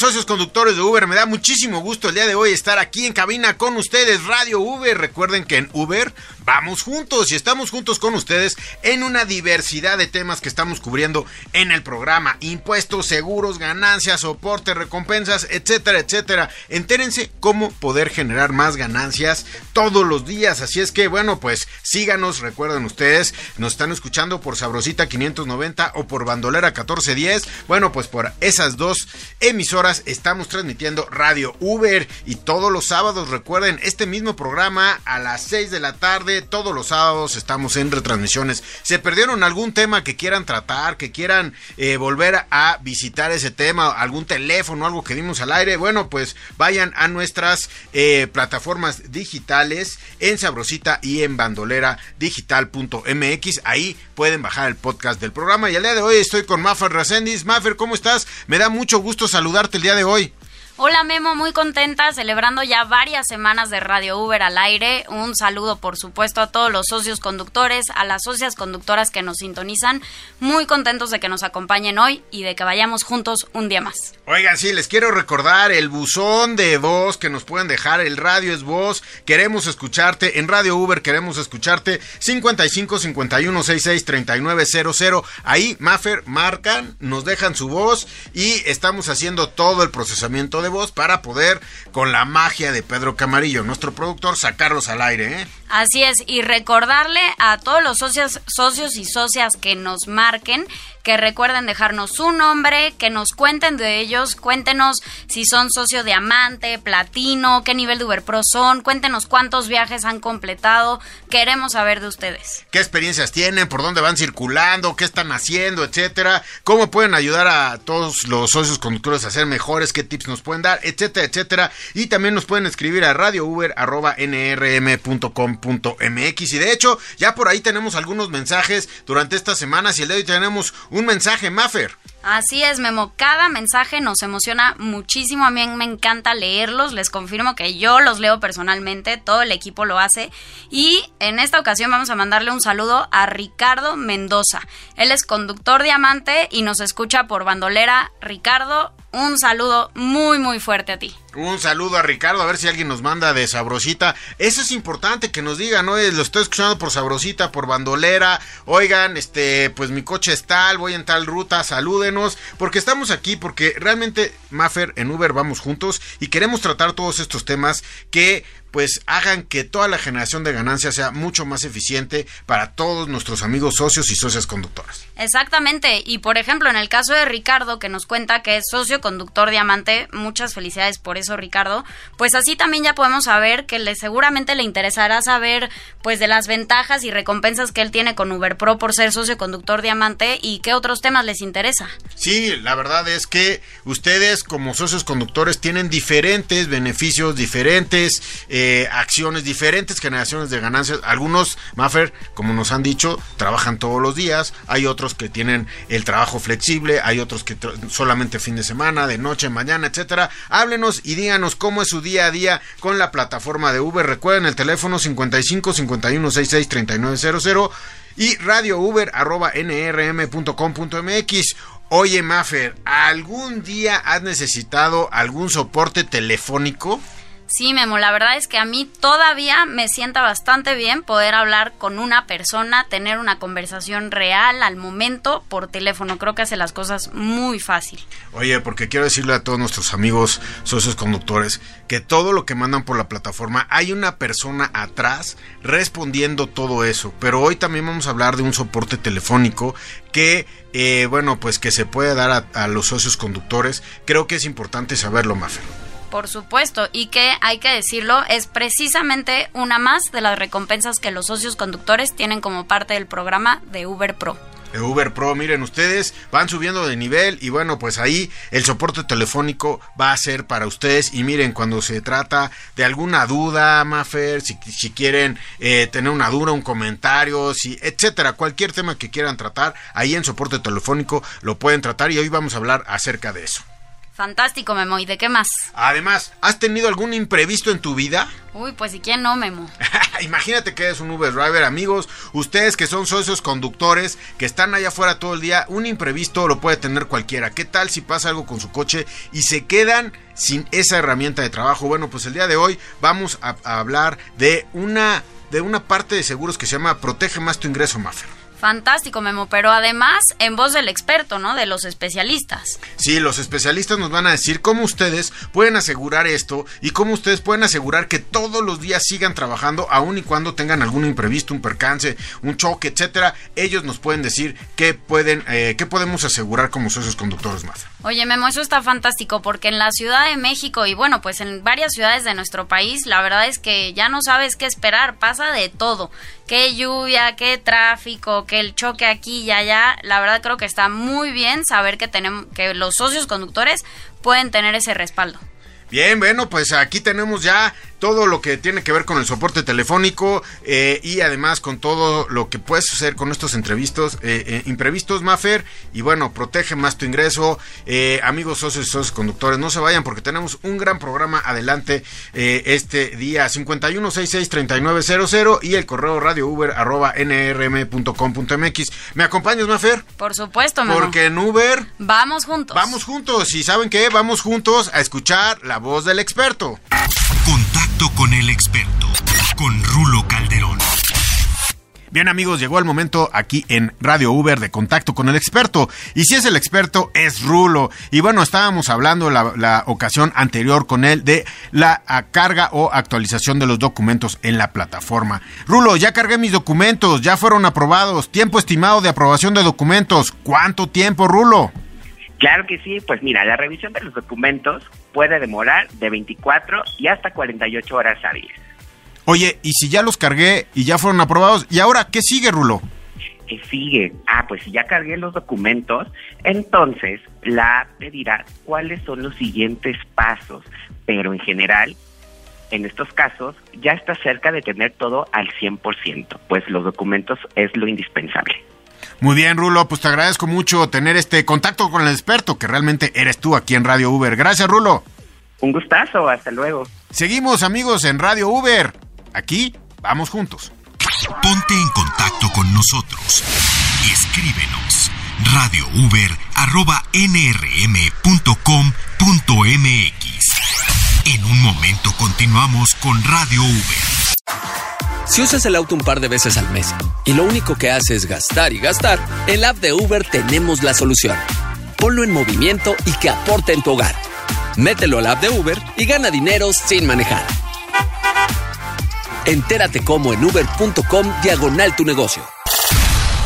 Socios conductores de Uber? Me da muchísimo gusto el día de hoy estar aquí en cabina con ustedes, Radio Uber. Recuerden que en Uber vamos juntos y estamos juntos con ustedes en una diversidad de temas que estamos cubriendo en el programa. Impuestos, seguros, ganancias, soporte, recompensas, etcétera, etcétera. Entérense cómo poder generar más ganancias todos los días. Así es que, bueno, pues síganos, recuerden ustedes, nos están escuchando por Sabrosita 590 o por Bandolera 1410. Bueno, pues por esas dos emisoras estamos transmitiendo Radio Uber y todos los sábados recuerden este mismo programa a las 6 de la tarde todos los sábados estamos en retransmisiones. Se perdieron algún tema que quieran tratar que quieran eh, volver a visitar ese tema algún teléfono algo que dimos al aire bueno pues vayan a nuestras eh, plataformas digitales en Sabrosita y en bandolera digital.mx ahí pueden bajar el podcast del programa. Y al día de hoy estoy con Mafer Reséndiz Mafer ¿cómo estás? me da mucho gusto saludarte el día de hoy. Hola Memo, muy contenta, celebrando ya varias semanas de Radio Uber al aire. Un saludo, por supuesto, a todos los socios conductores, a las socias conductoras que nos sintonizan. Muy contentos de que nos acompañen hoy y de que vayamos juntos un día más. Oigan, sí, les quiero recordar el buzón de voz que nos pueden dejar. El radio es voz. Queremos escucharte. En Radio Uber queremos escucharte. 55 51 66 39 00. Ahí, Maffer, marcan, nos dejan su voz y estamos haciendo todo el procesamiento de voz para poder, con la magia de Pedro Camarillo, nuestro productor, sacarlos al aire. ¿eh? Así es, y recordarle a todos los socios, socios y socias que nos marquen que recuerden dejarnos su nombre, que nos cuenten de ellos, cuéntenos si son socio diamante, platino, qué nivel de Uber Pro son, cuéntenos cuántos viajes han completado, queremos saber de ustedes. ¿Qué experiencias tienen? ¿Por dónde van circulando? ¿Qué están haciendo? Etcétera. ¿Cómo pueden ayudar a todos los socios conductores a ser mejores? ¿Qué tips nos pueden dar? Etcétera, etcétera. Y también nos pueden escribir a radiouber.nrm.com.mx. Y de hecho, ya por ahí tenemos algunos mensajes durante estas semanas y el de hoy tenemos un mensaje, Maffer. Así es, Memo. Cada mensaje nos emociona muchísimo. A mí me encanta leerlos. Les confirmo que yo los leo personalmente. Todo el equipo lo hace. Y en esta ocasión vamos a mandarle un saludo a Ricardo Mendoza. Él es conductor diamante y nos escucha por bandolera. Ricardo, un saludo muy, muy fuerte a ti. Un saludo a Ricardo, a ver si alguien nos manda de Sabrosita. Eso es importante que nos digan, ¿no? Lo estoy escuchando por Sabrosita, por Bandolera. Oigan, este, pues mi coche es tal, voy en tal ruta, salúdenos. Porque estamos aquí, porque realmente, Maffer, en Uber vamos juntos y queremos tratar todos estos temas que pues hagan que toda la generación de ganancias sea mucho más eficiente para todos nuestros amigos socios y socias conductoras. Exactamente, y por ejemplo en el caso de Ricardo que nos cuenta que es socio conductor diamante, muchas felicidades por eso Ricardo, pues así también ya podemos saber que le seguramente le interesará saber pues de las ventajas y recompensas que él tiene con Uber Pro por ser socio conductor diamante y qué otros temas les interesa. Sí, la verdad es que ustedes como socios conductores tienen diferentes beneficios, diferentes eh, acciones, diferentes generaciones de ganancias. Algunos, Maffer, como nos han dicho, trabajan todos los días. Hay otros que tienen el trabajo flexible. Hay otros que solamente fin de semana, de noche, mañana, etcétera. Háblenos y díganos cómo es su día a día con la plataforma de Uber. Recuerden el teléfono 55 51 66 3900 y radiouber.nrm.com.mx. Oye, Maffer, ¿algún día has necesitado algún soporte telefónico? Sí, Memo, la verdad es que a mí todavía me sienta bastante bien poder hablar con una persona, tener una conversación real al momento por teléfono. Creo que hace las cosas muy fácil. Oye, porque quiero decirle a todos nuestros amigos socios conductores que todo lo que mandan por la plataforma hay una persona atrás respondiendo todo eso. Pero hoy también vamos a hablar de un soporte telefónico que, eh, bueno, pues que se puede dar a, los socios conductores. Creo que es importante saberlo, Mafer. Por supuesto, y que hay que decirlo, es precisamente una más de las recompensas que los socios conductores tienen como parte del programa de Uber Pro. Uber Pro, miren ustedes, van subiendo de nivel y bueno, pues ahí el soporte telefónico va a ser para ustedes y miren, cuando se trata de alguna duda, Mafer, si, quieren eh, tener una duda, un comentario, si, etcétera, cualquier tema que quieran tratar, ahí en soporte telefónico lo pueden tratar y hoy vamos a hablar acerca de eso. Fantástico, Memo. ¿Y de qué más? Además, ¿has tenido algún imprevisto en tu vida? Uy, pues ¿y quién no, Memo? Imagínate que eres un Uber driver, amigos. Ustedes que son socios conductores, que están allá afuera todo el día, un imprevisto lo puede tener cualquiera. ¿Qué tal si pasa algo con su coche y se quedan sin esa herramienta de trabajo? Bueno, pues el día de hoy vamos a, a hablar de una, de una parte de seguros que se llama Protege más tu ingreso, Maffer. Fantástico, Memo, pero además en voz del experto, ¿no? De los especialistas. Sí, los especialistas nos van a decir cómo ustedes pueden asegurar esto y cómo ustedes pueden asegurar que todos los días sigan trabajando, aun y cuando tengan algún imprevisto, un percance, un choque, etcétera. Ellos nos pueden decir qué pueden, eh, qué podemos asegurar como socios conductores más. Oye, Memo, eso está fantástico porque en la Ciudad de México y bueno, pues en varias ciudades de nuestro país, la verdad es que ya no sabes qué esperar, pasa de todo. Qué lluvia, qué tráfico, qué el choque aquí y allá. La verdad creo que está muy bien saber que tenemos que los socios conductores pueden tener ese respaldo. Bien, bueno, pues aquí tenemos ya todo lo que tiene que ver con el soporte telefónico eh, y además con todo lo que puede suceder con estos entrevistos, eh, eh, imprevistos, Mafer. Y bueno, protege más tu ingreso. amigos socios y socios conductores, no se vayan porque tenemos un gran programa adelante este día 51663900 y el correo radio uber arroba nrm.com.mx. ¿Me acompañas, Mafer? Por supuesto, Memo. Porque en Uber... Vamos juntos. Vamos juntos. Y ¿saben qué? Vamos juntos a escuchar la voz del experto. Contacto con el experto, con Rulo Calderón. Bien amigos, llegó el momento aquí en Radio Uber de contacto con el experto. Y si es el experto, es Rulo. Y bueno, estábamos hablando la, la ocasión anterior con él de la carga o actualización de los documentos en la plataforma. Rulo, ya cargué mis documentos, ya fueron aprobados. Tiempo estimado de aprobación de documentos. ¿Cuánto tiempo, Rulo? Claro que sí, pues mira, la revisión de los documentos puede demorar de 24 y hasta 48 horas hábiles. Oye, ¿y si ya los cargué y ya fueron aprobados? ¿Y ahora qué sigue, Rulo? ¿Qué sigue? Ah, pues si ya cargué los documentos, entonces la app te dirá cuáles son los siguientes pasos, pero en general, en estos casos, ya está cerca de tener todo al 100%, pues los documentos es lo indispensable. Muy bien, Rulo, pues te agradezco mucho tener este contacto con el experto, que realmente eres tú aquí en Radio Uber. Gracias, Rulo. Un gustazo, hasta luego. Seguimos, amigos, en Radio Uber. Aquí vamos juntos. Ponte en contacto con nosotros. Escríbenos radiouber.nrm.com.mx. En un momento continuamos con Radio Uber. Si usas el auto un par de veces al mes y lo único que hace es gastar y gastar, en la app de Uber tenemos la solución. Ponlo en movimiento y que aporte en tu hogar. Mételo al app de Uber y gana dinero sin manejar. Entérate cómo en uber.com diagonal tu negocio.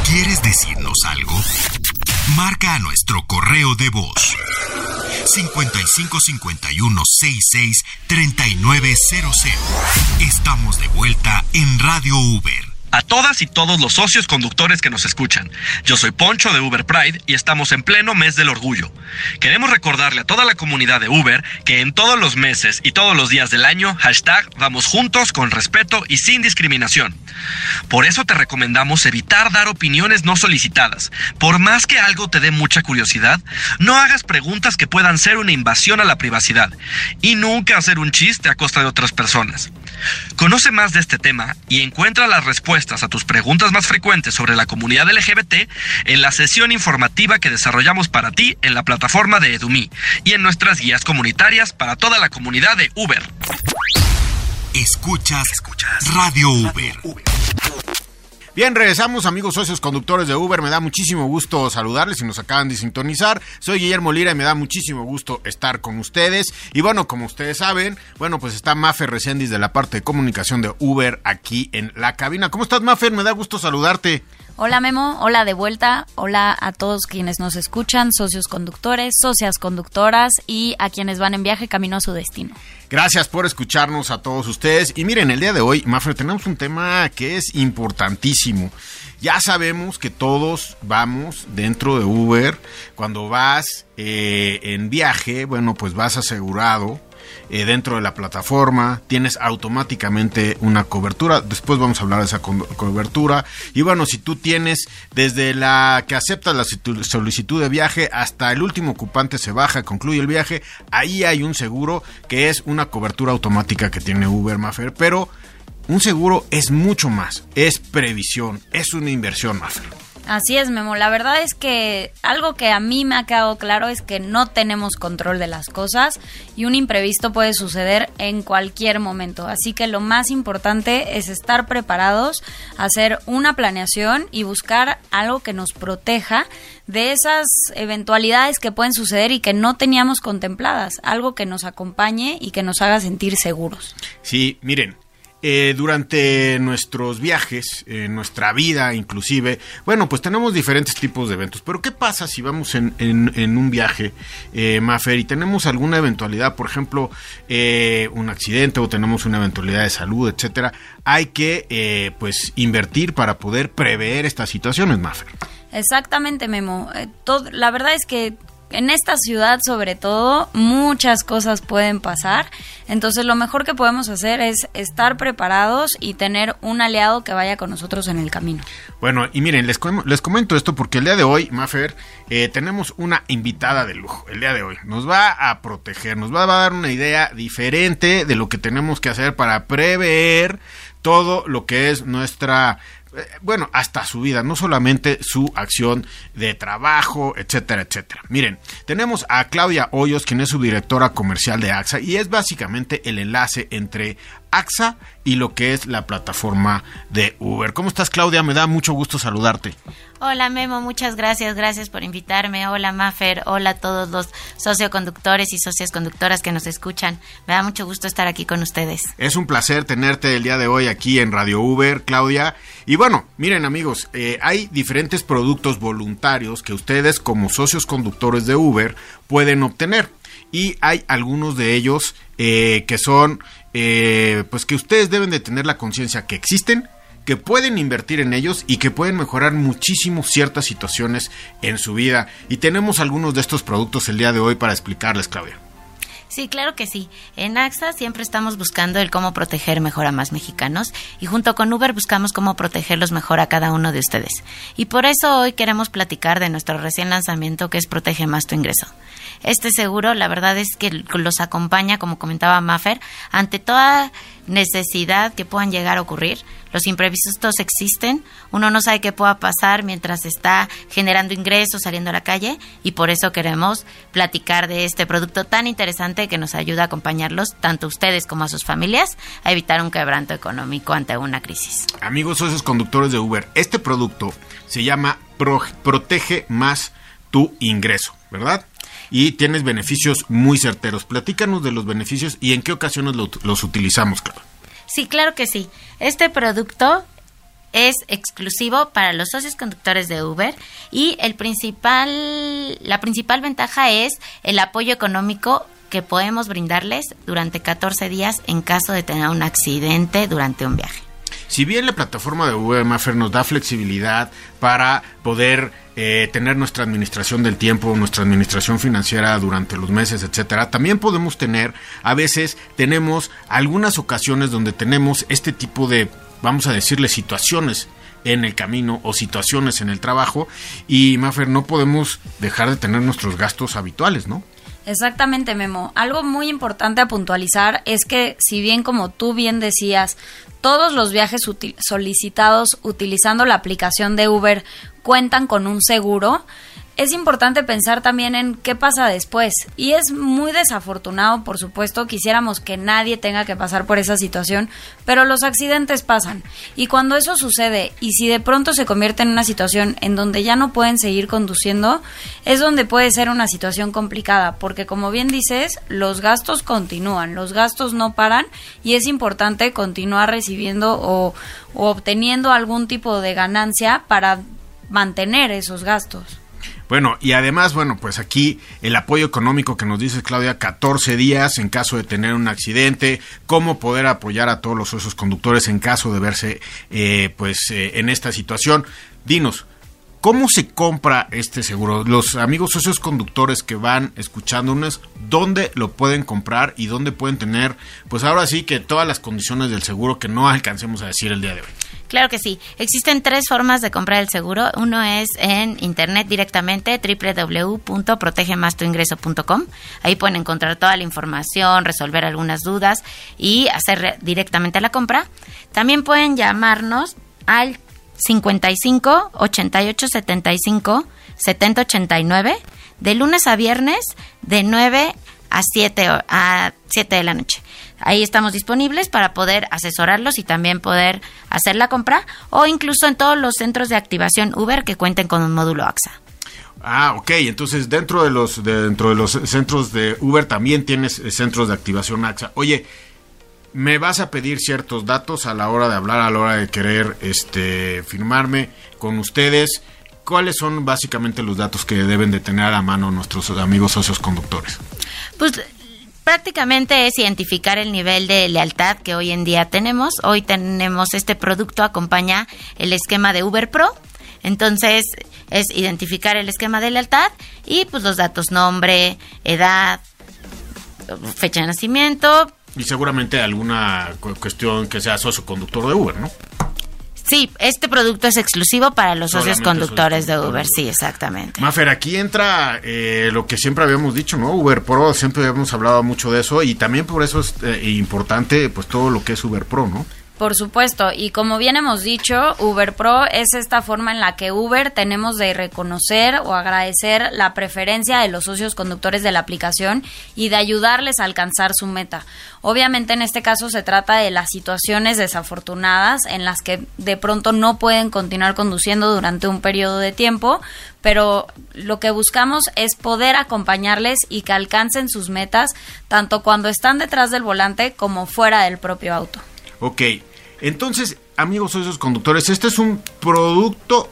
¿Quieres decirnos algo? Marca a nuestro correo de voz 5551 66 3900. Estamos de vuelta en Radio Uber. A todas y todos los socios conductores que nos escuchan. Yo soy Poncho de Uber Pride y estamos en pleno mes del orgullo. Queremos recordarle a toda la comunidad de Uber que en todos los meses y todos los días del año, hashtag vamos juntos con respeto y sin discriminación. Por eso te recomendamos evitar dar opiniones no solicitadas. Por más que algo te dé mucha curiosidad, no hagas preguntas que puedan ser una invasión a la privacidad y nunca hacer un chiste a costa de otras personas. Conoce más de este tema y encuentra las respuestas a tus preguntas más frecuentes sobre la comunidad LGBT en la sesión informativa que desarrollamos para ti en la plataforma de Edumi y en nuestras guías comunitarias para toda la comunidad de Uber. Escuchas, Radio Uber. Bien, regresamos amigos socios conductores de Uber. Me da muchísimo gusto saludarles si nos acaban de sintonizar. Soy Guillermo Lira y me da muchísimo gusto estar con ustedes. Y bueno, como ustedes saben, bueno, pues está Mafer Reséndiz de la parte de comunicación de Uber aquí en la cabina. ¿Cómo estás, Mafer? Me da gusto saludarte. Hola Memo, hola de vuelta, hola a todos quienes nos escuchan, socios conductores, socias conductoras y a quienes van en viaje camino a su destino. Gracias por escucharnos a todos ustedes. Y miren, el día de hoy, Mafre, tenemos un tema que es importantísimo. Ya sabemos que todos vamos dentro de Uber. Cuando vas eh, en viaje, bueno, pues vas asegurado eh, dentro de la plataforma, tienes automáticamente una cobertura. Después vamos a hablar de esa cobertura. Y bueno, si tú tienes desde la que aceptas la solicitud de viaje hasta el último ocupante se baja, concluye el viaje, ahí hay un seguro que es una cobertura automática que tiene Uber Maffer, pero un seguro es mucho más, es previsión, es una inversión Maffer. Así es, Memo. La verdad es que algo que a mí me ha quedado claro es que no tenemos control de las cosas y un imprevisto puede suceder en cualquier momento. Así que lo más importante es estar preparados, hacer una planeación y buscar algo que nos proteja de esas eventualidades que pueden suceder y que no teníamos contempladas. Algo que nos acompañe y que nos haga sentir seguros. Sí, miren, eh, durante nuestros viajes, en nuestra vida inclusive, bueno, pues tenemos diferentes tipos de eventos. Pero ¿qué pasa si vamos en, un viaje, eh, Mafer, y tenemos alguna eventualidad, por ejemplo, eh, un accidente o tenemos una eventualidad de salud, etcétera? Hay que, eh, pues, invertir para poder prever estas situaciones, Mafer. Exactamente, Memo. Todo, la verdad es que en esta ciudad sobre todo muchas cosas pueden pasar, entonces lo mejor que podemos hacer es estar preparados y tener un aliado que vaya con nosotros en el camino. Bueno, y miren, les, les comento esto porque el día de hoy, Mafer, eh, tenemos una invitada de lujo, el día de hoy. Nos va a proteger, nos va a dar una idea diferente de lo que tenemos que hacer para prever todo lo que es nuestra bueno, hasta su vida, no solamente su acción de trabajo, etcétera, etcétera. Miren, tenemos a Claudia Hoyos, quien es su directora comercial de AXA y es básicamente el enlace entre AXA y lo que es la plataforma de Uber. ¿Cómo estás, Claudia? Me da mucho gusto saludarte. Hola, Memo, muchas gracias. Gracias por invitarme. Hola, Mafer. Hola a todos los socioconductores y socias conductoras que nos escuchan. Me da mucho gusto estar aquí con ustedes. Es un placer tenerte el día de hoy aquí en Radio Uber, Claudia. Y bueno, miren, amigos, eh, hay diferentes productos voluntarios que ustedes, como socios conductores de Uber, pueden obtener. Y hay algunos de ellos eh, que son eh, pues que ustedes deben de tener la conciencia que existen, que pueden invertir en ellos y que pueden mejorar muchísimo ciertas situaciones en su vida. Y tenemos algunos de estos productos el día de hoy para explicarles, Claudia. Sí, claro que sí. En AXA siempre estamos buscando el cómo proteger mejor a más mexicanos y junto con Uber buscamos cómo protegerlos mejor a cada uno de ustedes. Y por eso hoy queremos platicar de nuestro recién lanzamiento que es Protege más tu ingreso. Este seguro, la verdad es que los acompaña, como comentaba Maffer, ante toda necesidad que puedan llegar a ocurrir. Los imprevistos existen, uno no sabe qué pueda pasar mientras está generando ingresos, saliendo a la calle, y por eso queremos platicar de este producto tan interesante que nos ayuda a acompañarlos, tanto a ustedes como a sus familias, a evitar un quebranto económico ante una crisis. Amigos socios conductores de Uber, este producto se llama Protege más tu ingreso, ¿verdad? Y tienes beneficios muy certeros. Platícanos de los beneficios y en qué ocasiones los utilizamos, claro. Sí, claro que sí. Este producto es exclusivo para los socios conductores de Uber y el principal, la principal ventaja es el apoyo económico que podemos brindarles durante 14 días en caso de tener un accidente durante un viaje. Si bien la plataforma de Uber Maffer nos da flexibilidad para poder eh, tener nuestra administración del tiempo, nuestra administración financiera durante los meses, etcétera. También podemos tener, a veces tenemos algunas ocasiones donde tenemos este tipo de, vamos a decirle, situaciones en el camino o situaciones en el trabajo y Maffer no podemos dejar de tener nuestros gastos habituales, ¿no? Exactamente, Memo. Algo muy importante a puntualizar es que, si bien como tú bien decías, todos los viajes solicitados utilizando la aplicación de Uber cuentan con un seguro, es importante pensar también en qué pasa después. Y es muy desafortunado, por supuesto, quisiéramos que nadie tenga que pasar por esa situación, pero los accidentes pasan. Y cuando eso sucede, y si de pronto se convierte en una situación en donde ya no pueden seguir conduciendo, es donde puede ser una situación complicada, porque como bien dices, los gastos continúan, los gastos no paran y es importante continuar recibiendo o, o obteniendo algún tipo de ganancia para mantener esos gastos. Bueno, y además, bueno, pues aquí el apoyo económico que nos dice Claudia, 14 días en caso de tener un accidente, cómo poder apoyar a todos los socios conductores en caso de verse, eh, pues, eh, en esta situación. Dinos, ¿Cómo se compra este seguro? Los amigos socios conductores que van escuchándonos, ¿dónde lo pueden comprar y dónde pueden tener, pues ahora sí que todas las condiciones del seguro que no alcancemos a decir el día de hoy? Claro que sí. Existen tres formas de comprar el seguro. Uno es en internet directamente, www.protegemastuingreso.com. Ahí pueden encontrar toda la información, resolver algunas dudas y hacer directamente la compra. También pueden llamarnos al 55 88 75 70 89 de lunes a viernes de 9 a 7, a 7 de la noche. Ahí estamos disponibles para poder asesorarlos y también poder hacer la compra o incluso en todos los centros de activación Uber que cuenten con un módulo AXA. Ah, ok. Entonces dentro de los dentro de los centros de Uber también tienes eh, centros de activación AXA. Oye, me vas a pedir ciertos datos a la hora de hablar, a la hora de querer este firmarme con ustedes. ¿Cuáles son básicamente los datos que deben de tener a mano nuestros amigos socios conductores? Pues prácticamente es identificar el nivel de lealtad que hoy en día tenemos. Hoy tenemos este producto, acompaña el esquema de Uber Pro. Entonces es identificar el esquema de lealtad y pues los datos nombre, edad, fecha de nacimiento. Y seguramente alguna cuestión que sea socio conductor de Uber, ¿no? Sí, este producto es exclusivo para los socios conductores de Uber, sí, exactamente. Mafer, aquí entra eh, lo que siempre habíamos dicho, ¿no? Uber Pro, siempre habíamos hablado mucho de eso y también por eso es eh, importante pues todo lo que es Uber Pro, ¿no? Por supuesto, y como bien hemos dicho, Uber Pro es esta forma en la que Uber tenemos de reconocer o agradecer la preferencia de los socios conductores de la aplicación y de ayudarles a alcanzar su meta. Obviamente en este caso se trata de las situaciones desafortunadas en las que de pronto no pueden continuar conduciendo durante un periodo de tiempo, pero lo que buscamos es poder acompañarles y que alcancen sus metas tanto cuando están detrás del volante como fuera del propio auto. Ok, entonces, amigos socios conductores, este es un producto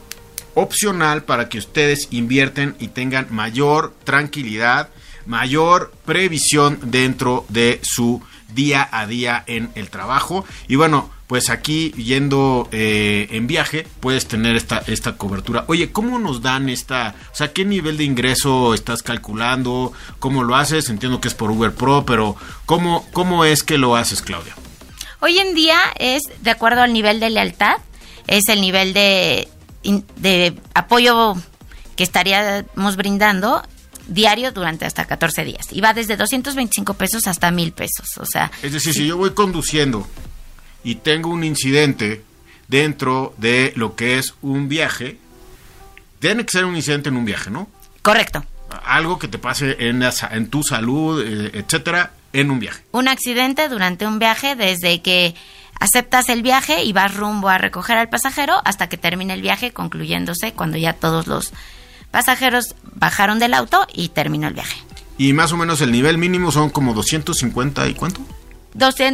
opcional para que ustedes invierten y tengan mayor tranquilidad, mayor previsión dentro de su día a día en el trabajo. Y bueno, pues aquí yendo eh, en viaje puedes tener esta, esta cobertura. Oye, ¿cómo nos dan esta, o sea, qué nivel de ingreso estás calculando? ¿Cómo lo haces? Entiendo que es por Uber Pro, pero ¿cómo, cómo es que lo haces, Claudia? Hoy en día es de acuerdo al nivel de lealtad, es el nivel de, de apoyo que estaríamos brindando diario durante hasta 14 días. Y va desde 225 pesos hasta 1000 pesos. O sea, es decir, si yo voy conduciendo y tengo un incidente dentro de lo que es un viaje, tiene que ser un incidente en un viaje, ¿no? Correcto. Algo que te pase en, en tu salud, eh, etcétera, en un viaje. Un accidente durante un viaje desde que aceptas el viaje y vas rumbo a recoger al pasajero hasta que termine el viaje, concluyéndose cuando ya todos los pasajeros bajaron del auto y terminó el viaje. Y más o menos el nivel mínimo son como 250 y cuánto?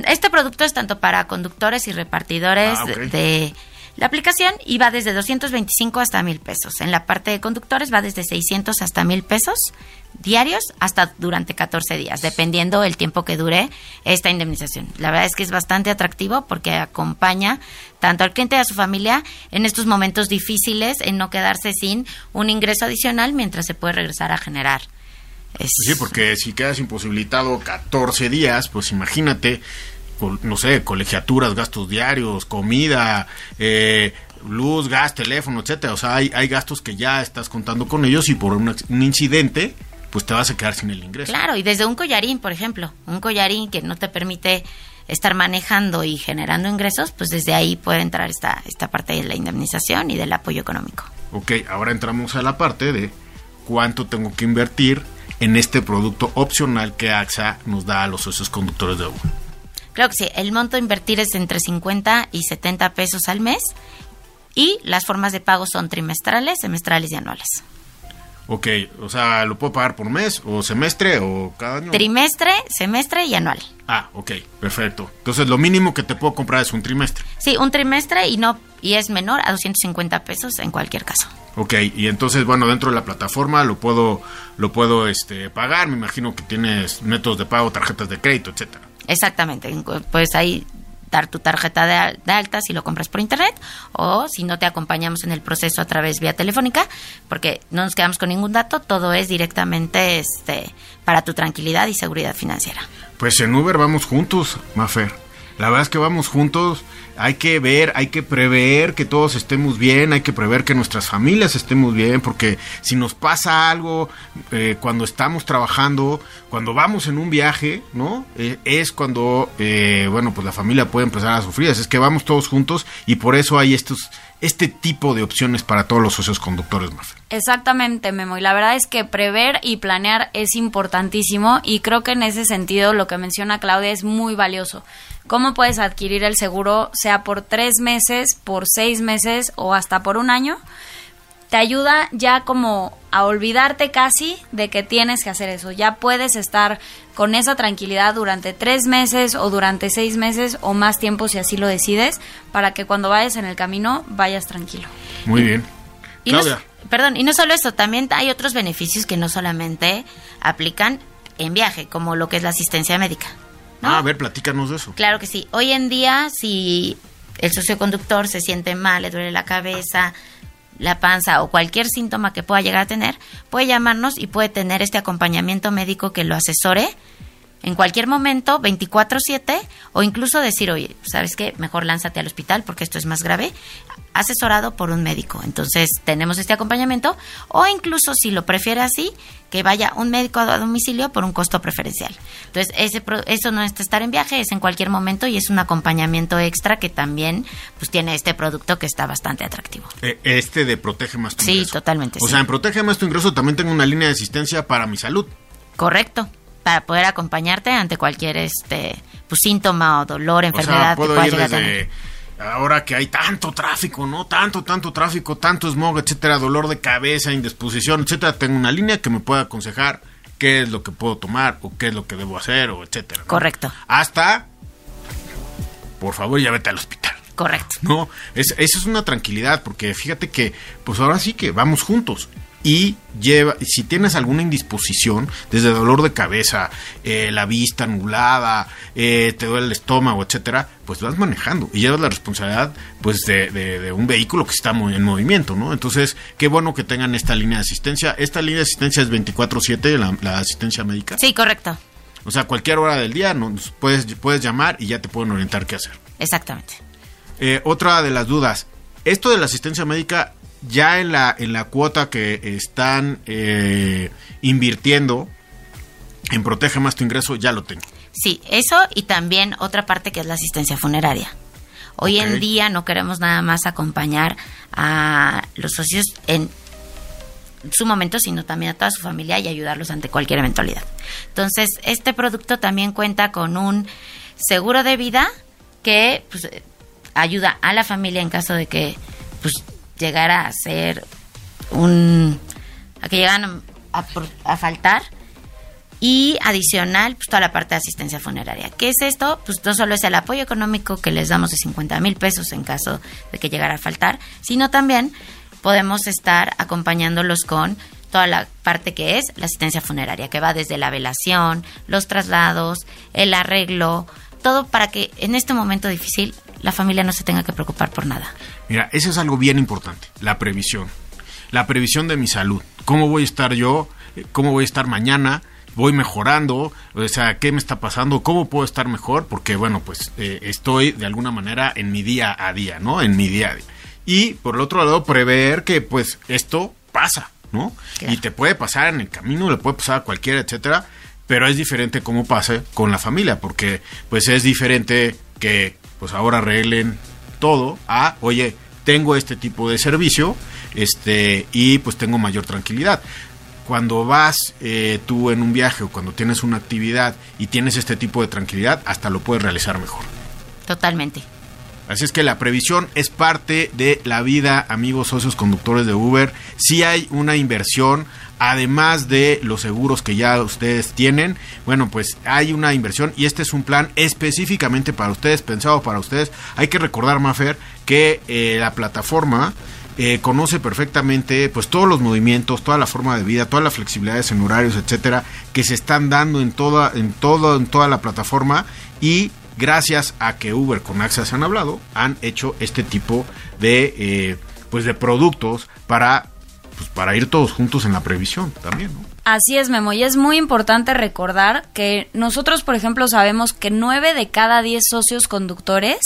este producto es tanto para conductores y repartidores ah, de la aplicación va desde 225 hasta 1000 pesos. En la parte de conductores va desde 600 hasta 1000 pesos diarios hasta durante 14 días, dependiendo el tiempo que dure esta indemnización. La verdad es que es bastante atractivo porque acompaña tanto al cliente y a su familia en estos momentos difíciles en no quedarse sin un ingreso adicional mientras se puede regresar a generar. Pues sí, porque si quedas imposibilitado 14 días, pues imagínate no sé, colegiaturas, gastos diarios, comida, eh, luz, gas, teléfono, etcétera. O sea, hay, hay gastos que ya estás contando con ellos y por un, incidente, pues te vas a quedar sin el ingreso. Claro, y desde un collarín, por ejemplo, un collarín que no te permite estar manejando y generando ingresos, pues desde ahí puede entrar esta, esta parte de la indemnización y del apoyo económico. Ok, ahora entramos a la parte de cuánto tengo que invertir en este producto opcional que AXA nos da a los socios conductores de Uber. Creo que sí, el monto a invertir es entre 50 y 70 pesos al mes y las formas de pago son trimestrales, semestrales y anuales. Ok, o sea, ¿lo puedo pagar por mes o semestre o cada año? Trimestre, semestre y anual. Ah, ok, perfecto. Entonces lo mínimo que te puedo comprar es un trimestre. Sí, un trimestre y no y es menor a 250 pesos en cualquier caso. Ok, y entonces, bueno, dentro de la plataforma lo puedo lo puedo este pagar, me imagino que tienes métodos de pago, tarjetas de crédito, etcétera. Exactamente, puedes ahí dar tu tarjeta de, de, alta si lo compras por internet o si no te acompañamos en el proceso a través vía telefónica porque no nos quedamos con ningún dato, todo es directamente este para tu tranquilidad y seguridad financiera. Pues en Uber vamos juntos, Mafer. La verdad es que vamos juntos, hay que ver, hay que prever que todos estemos bien, hay que prever que nuestras familias estemos bien, porque si nos pasa algo eh, cuando estamos trabajando, cuando vamos en un viaje, ¿no? Eh, es cuando, eh, bueno, pues la familia puede empezar a sufrir, es que vamos todos juntos y por eso hay estos este tipo de opciones para todos los socios conductores más. Exactamente, Memo. Y la verdad es que prever y planear es importantísimo y creo que en ese sentido lo que menciona Claudia es muy valioso. ¿Cómo puedes adquirir el seguro, sea por tres meses, por seis meses o hasta por un año? Te ayuda ya como a olvidarte casi de que tienes que hacer eso. Ya puedes estar con esa tranquilidad durante tres meses o durante seis meses o más tiempo si así lo decides, para que cuando vayas en el camino vayas tranquilo. Muy bien. Y no, perdón, y no solo eso, también hay otros beneficios que no solamente aplican en viaje, como lo que es la asistencia médica. Ah, a ver, platícanos de eso. Claro que sí. Hoy en día, si el socioconductor se siente mal, le duele la cabeza, la panza o cualquier síntoma que pueda llegar a tener, puede llamarnos y puede tener este acompañamiento médico que lo asesore en cualquier momento, 24/7, o incluso decir, oye, ¿sabes qué? Mejor lánzate al hospital porque esto es más grave, asesorado por un médico. Entonces, tenemos este acompañamiento, o incluso si lo prefiere así, que vaya un médico a domicilio por un costo preferencial. Entonces, ese, eso no es estar en viaje, es en cualquier momento y es un acompañamiento extra que también pues tiene este producto que está bastante atractivo. Eh, este de Protege Más Tu Sí, totalmente. O sea, en Protege Más Tu Ingreso también tengo una línea de asistencia para mi salud. Correcto para poder acompañarte ante cualquier este pues, síntoma o dolor, enfermedad que pueda llegar a tener. Ahora que hay tanto tráfico, ¿no? Tanto, tanto tráfico, tanto smog, etcétera, dolor de cabeza, indisposición, etcétera, tengo una línea que me pueda aconsejar qué es lo que puedo tomar o qué es lo que debo hacer o etcétera. Correcto. Hasta por favor, ya vete al hospital. Correcto. No, es, eso es una tranquilidad, porque fíjate que, pues ahora sí que vamos juntos y lleva, si tienes alguna indisposición, desde dolor de cabeza, eh, la vista nublada, eh, te duele el estómago, etcétera, pues vas manejando y llevas la responsabilidad pues de, de, un vehículo que está en movimiento, ¿no? Entonces, qué bueno que tengan esta línea de asistencia. Esta línea de asistencia es 24/7, la, la asistencia médica. Sí, correcto. O sea, cualquier hora del día nos puedes, puedes llamar y ya te pueden orientar qué hacer. Exactamente. Eh, otra de las dudas, esto de la asistencia médica ya en la, en la cuota que están eh, invirtiendo en Protege Más Tu Ingreso, ya lo tengo. Sí, eso y también otra parte que es la asistencia funeraria. Hoy en día no queremos nada más acompañar a los socios en su momento, sino también a toda su familia y ayudarlos ante cualquier eventualidad. Entonces, este producto también cuenta con un seguro de vida que pues, ayuda a la familia en caso de que pues, llegara a ser un... a que llegan a, faltar y adicional, pues toda la parte de asistencia funeraria. ¿Qué es esto? Pues no solo es el apoyo económico que les damos de 50 mil pesos en caso de que llegara a faltar, sino también podemos estar acompañándolos con toda la parte que es la asistencia funeraria, que va desde la velación, los traslados, el arreglo, todo para que en este momento difícil la familia no se tenga que preocupar por nada. Mira, eso es algo bien importante, la previsión. La previsión de mi salud. ¿Cómo voy a estar yo? ¿Cómo voy a estar mañana? voy mejorando, o sea, qué me está pasando, cómo puedo estar mejor, porque bueno, pues eh, estoy de alguna manera en mi día a día, ¿no? En mi día a día. Y por el otro lado, prever que pues esto pasa, ¿no? Y te puede pasar en el camino, le puede pasar a cualquiera, etcétera, pero es diferente cómo pase con la familia, porque pues es diferente que pues ahora arreglen todo a, oye, tengo este tipo de servicio, este, y pues tengo mayor tranquilidad. cuando vas eh, tú en un viaje o cuando tienes una actividad y tienes este tipo de tranquilidad, hasta lo puedes realizar mejor. Totalmente. Así es que la previsión es parte de la vida, amigos socios conductores de Uber. Si hay una inversión, además de los seguros que ya ustedes tienen, bueno, pues hay una inversión y este es un plan específicamente para ustedes, pensado para ustedes. Hay que recordar, Mafer, que eh, la plataforma eh, conoce perfectamente pues todos los movimientos, toda la forma de vida, todas las flexibilidades en horarios, etcétera, que se están dando en toda, en todo, en toda la plataforma y gracias a que Uber con AXA se han hablado, han hecho este tipo de eh, pues de productos para pues para ir todos juntos en la previsión también, ¿no? Así es, Memo, y es muy importante recordar que nosotros, por ejemplo, sabemos que nueve de cada diez socios conductores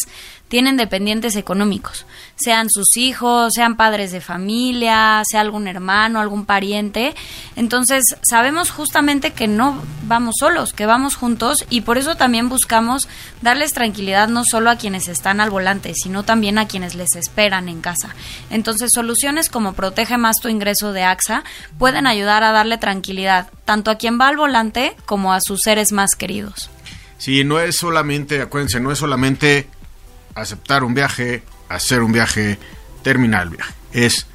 tienen dependientes económicos, sean sus hijos, sean padres de familia, sea algún hermano, algún pariente. Entonces, sabemos justamente que no vamos solos, que vamos juntos y por eso también buscamos darles tranquilidad no solo a quienes están al volante, sino también a quienes les esperan en casa. Entonces, soluciones como Protege más tu ingreso de AXA pueden ayudar a darle tranquilidad tanto a quien va al volante como a sus seres más queridos. Sí, no es solamente, acuérdense, no es solamente aceptar un viaje, hacer un viaje, terminar el viaje. Es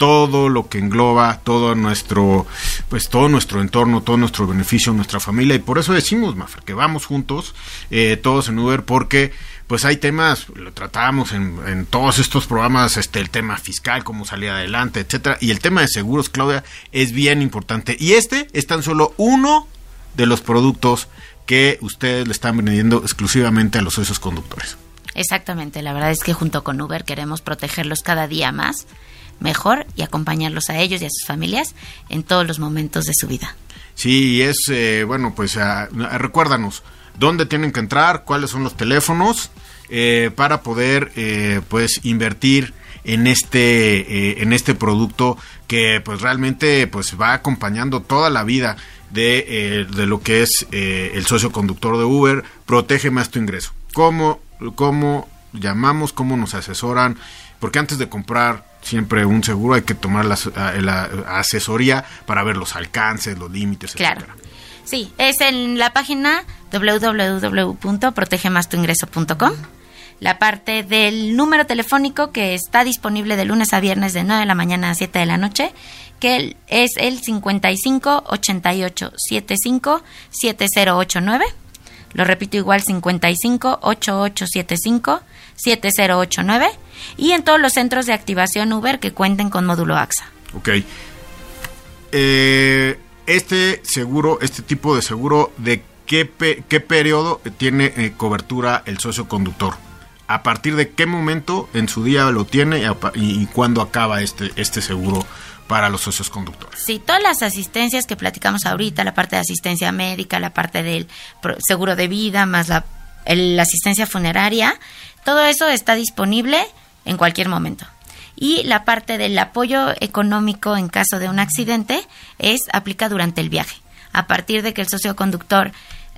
todo lo que engloba todo nuestro pues todo nuestro entorno todo nuestro beneficio nuestra familia. Y por eso decimos Mafra, que vamos juntos eh, todos en Uber porque pues hay temas lo tratamos en, en, todos estos programas este el tema fiscal cómo salir adelante etcétera. Y el tema de seguros Claudia es bien importante. Y este es tan solo uno de los productos que ustedes le están vendiendo exclusivamente a los socios conductores Exactamente, la verdad es que junto con Uber queremos protegerlos cada día más, mejor y acompañarlos a ellos y a sus familias en todos los momentos de su vida. Sí, es, eh, bueno, pues uh, recuérdanos, ¿dónde tienen que entrar? ¿Cuáles son los teléfonos? Eh, para poder, eh, pues, invertir en este, en este producto que, pues, realmente, pues, va acompañando toda la vida de, de lo que es el socio conductor de Uber. Protege más tu ingreso. ¿Cómo cómo llamamos, cómo nos asesoran, porque antes de comprar siempre un seguro hay que tomar la, asesoría para ver los alcances, los límites, claro. Sí, es en la página www.protegemastuingreso.com. La parte del número telefónico que está disponible de lunes a viernes de 9 de la mañana a 7 de la noche, que es el 55 88 75 7089 lo repito igual 55 8875 7089 y en todos los centros de activación Uber que cuenten con módulo AXA. Ok. Eh, este seguro, este tipo de seguro, ¿de qué, qué periodo tiene eh, cobertura el socio conductor? ¿A partir de qué momento en su día lo tiene y, y cuándo acaba este, este seguro para los socios conductores. Sí, todas las asistencias que platicamos ahorita, la parte de asistencia médica, la parte del seguro de vida, más la, asistencia funeraria, todo eso está disponible en cualquier momento. Y la parte del apoyo económico en caso de un accidente es aplica durante el viaje. A partir de que el socio conductor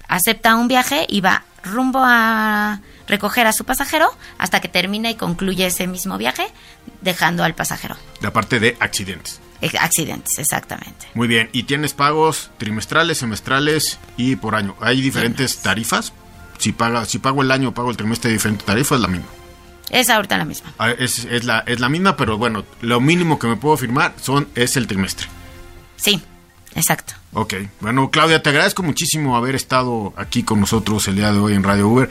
acepta un viaje y va rumbo a recoger a su pasajero hasta que termina y concluye ese mismo viaje dejando al pasajero. La parte de accidentes. Accidentes, exactamente. Muy bien. ¿Y tienes pagos trimestrales, semestrales y por año? ¿Hay diferentes tarifas? Si, paga, si pago el año o pago el trimestre diferente tarifa, es la misma. Es ahorita la misma. Ah, es, es, la, es la misma, pero bueno, lo mínimo que me puedo firmar son, es el trimestre. Sí, exacto. Ok, bueno, Claudia, te agradezco muchísimo haber estado aquí con nosotros el día de hoy en Radio Uber.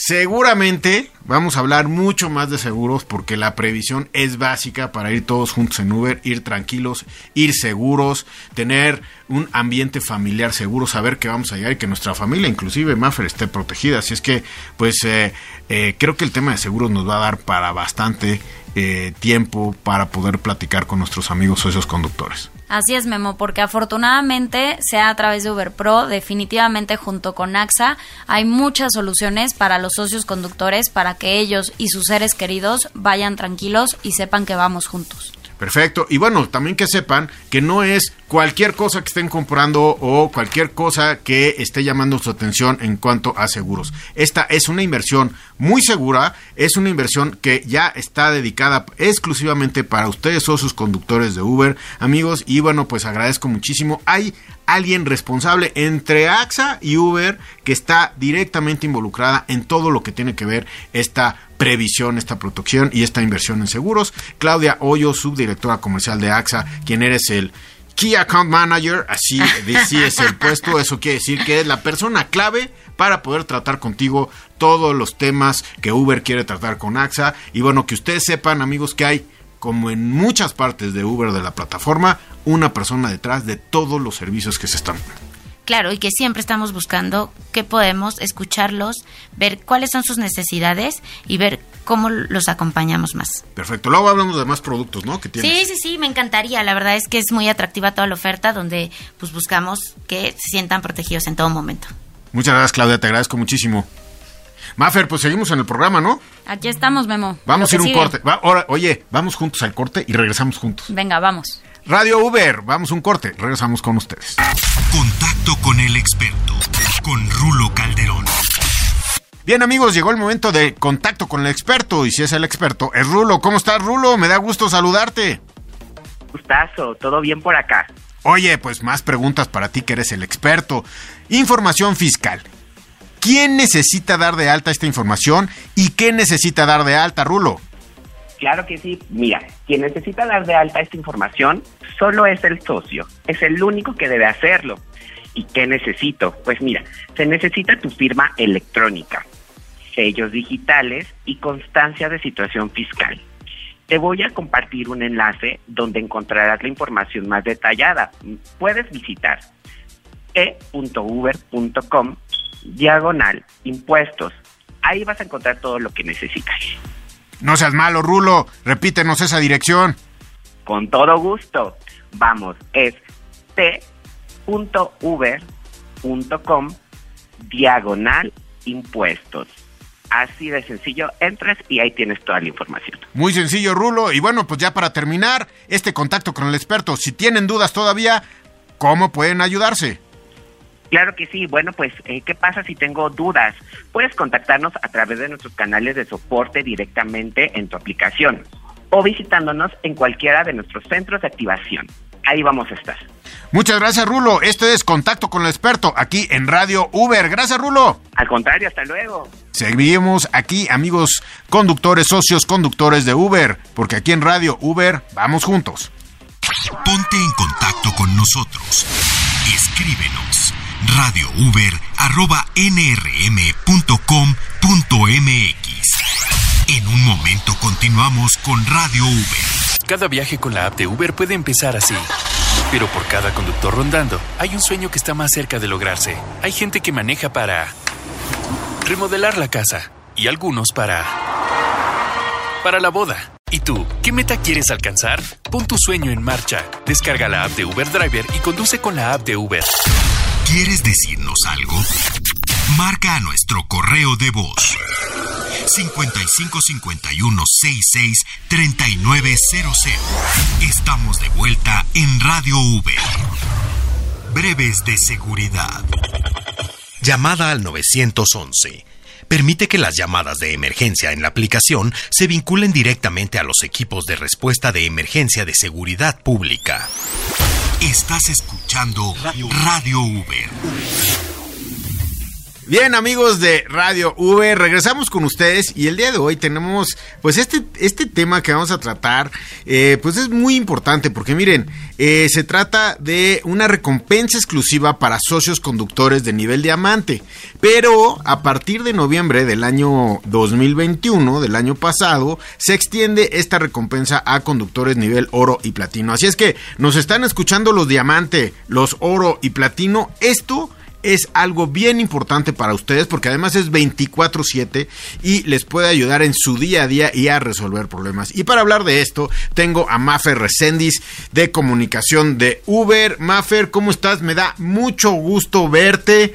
Seguramente vamos a hablar mucho más de seguros porque la previsión es básica para ir todos juntos en Uber, ir tranquilos, ir seguros, tener un ambiente familiar seguro, saber que vamos a llegar y que nuestra familia, inclusive Maffer, esté protegida. Así es que, pues, eh, eh, creo que el tema de seguros nos va a dar para bastante eh, tiempo para poder platicar con nuestros amigos socios conductores. Así es, Memo, porque afortunadamente, sea a través de Uber Pro, definitivamente junto con AXA, hay muchas soluciones para los socios conductores para que ellos y sus seres queridos vayan tranquilos y sepan que vamos juntos. Perfecto. Y bueno, también que sepan que no es cualquier cosa que estén comprando o cualquier cosa que esté llamando su atención en cuanto a seguros. Esta es una inversión muy segura, es una inversión que ya está dedicada exclusivamente para ustedes o sus conductores de Uber, amigos, y bueno, pues agradezco muchísimo. Hay alguien responsable entre AXA y Uber que está directamente involucrada en todo lo que tiene que ver esta previsión, esta protección y esta inversión en seguros. Claudia Hoyo, subdirectora comercial de AXA, quien eres el Key Account Manager, así, es el puesto, eso quiere decir que es la persona clave para poder tratar contigo todos los temas que Uber quiere tratar con AXA. Y bueno, que ustedes sepan, amigos, que hay, como en muchas partes de Uber de la plataforma, una persona detrás de todos los servicios que se están Claro, y que siempre estamos buscando que podemos escucharlos, ver cuáles son sus necesidades y ver cómo los acompañamos más. Perfecto. Luego hablamos de más productos, ¿no? Que sí, sí, sí, me encantaría. La verdad es que es muy atractiva toda la oferta donde pues buscamos que se sientan protegidos en todo momento. Muchas gracias, Claudia. Te agradezco muchísimo. Mafer, pues seguimos en el programa, ¿no? Aquí estamos, Memo. Vamos a ir un corte. ahora, oye, vamos juntos al corte y regresamos juntos. Venga, vamos. Radio Uber, vamos un corte, regresamos con ustedes. Contacto con el experto, con Rulo Calderón. Bien amigos, llegó el momento de contacto con el experto y si es el experto es Rulo. ¿Cómo estás Rulo? Me da gusto saludarte. Gustazo, todo bien por acá. Oye, pues más preguntas para ti que eres el experto. Información fiscal. ¿Quién necesita dar de alta esta información y qué necesita dar de alta, Rulo? Claro que sí. Mira, quien necesita dar de alta esta información solo es el socio. Es el único que debe hacerlo. ¿Y qué necesito? Pues mira, se necesita tu firma electrónica, sellos digitales y constancia de situación fiscal. Te voy a compartir un enlace donde encontrarás la información más detallada. Puedes visitar e.uber.com diagonal impuestos. Ahí vas a encontrar todo lo que necesitas. No seas malo, Rulo. Repítenos esa dirección. Con todo gusto. Vamos, es t.uber.com diagonal impuestos. Así de sencillo, entras y ahí tienes toda la información. Muy sencillo, Rulo. Y bueno, pues ya para terminar este contacto con el experto, si tienen dudas todavía, ¿cómo pueden ayudarse? Claro que sí. Bueno, pues, eh, ¿qué pasa si tengo dudas? Puedes contactarnos a través de nuestros canales de soporte directamente en tu aplicación o visitándonos en cualquiera de nuestros centros de activación. Ahí vamos a estar. Muchas gracias, Rulo. Este es Contacto con el Experto, aquí en Radio Uber. Gracias, Rulo. Al contrario, hasta luego. Seguimos aquí, amigos conductores, socios conductores de Uber, porque aquí en Radio Uber vamos juntos. Ponte en contacto con nosotros. Escríbenos radiouber.nrm.com.mx. En un momento continuamos con Radio Uber. Cada viaje con la app de Uber puede empezar así. Pero por cada conductor rondando, hay un sueño que está más cerca de lograrse. Hay gente que maneja para remodelar la casa y algunos para para la boda. ¿Y tú, qué meta quieres alcanzar? Pon tu sueño en marcha. Descarga la app de Uber Driver y conduce con la app de Uber. ¿Quieres decirnos algo? Marca a nuestro correo de voz 5551 66 3900. Estamos de vuelta en Radio V. Breves de seguridad. Llamada al 911 permite que las llamadas de emergencia en la aplicación se vinculen directamente a los equipos de respuesta de emergencia de seguridad pública. Estás escuchando Radio, Uber. Bien amigos de Radio Uber, regresamos con ustedes y el día de hoy tenemos pues este, este tema que vamos a tratar eh, pues es muy importante porque miren eh, se trata de una recompensa exclusiva para socios conductores de nivel diamante. Pero a partir de noviembre del año 2021 del año pasado se extiende esta recompensa a conductores nivel oro y platino. Así es que nos están escuchando los diamante los oro y platino. Esto es algo bien importante para ustedes porque además es 24/7 y les puede ayudar en su día a día y a resolver problemas. Y para hablar de esto, tengo a Mafer Recendis de comunicación de Uber. Mafer, ¿cómo estás? Me da mucho gusto verte.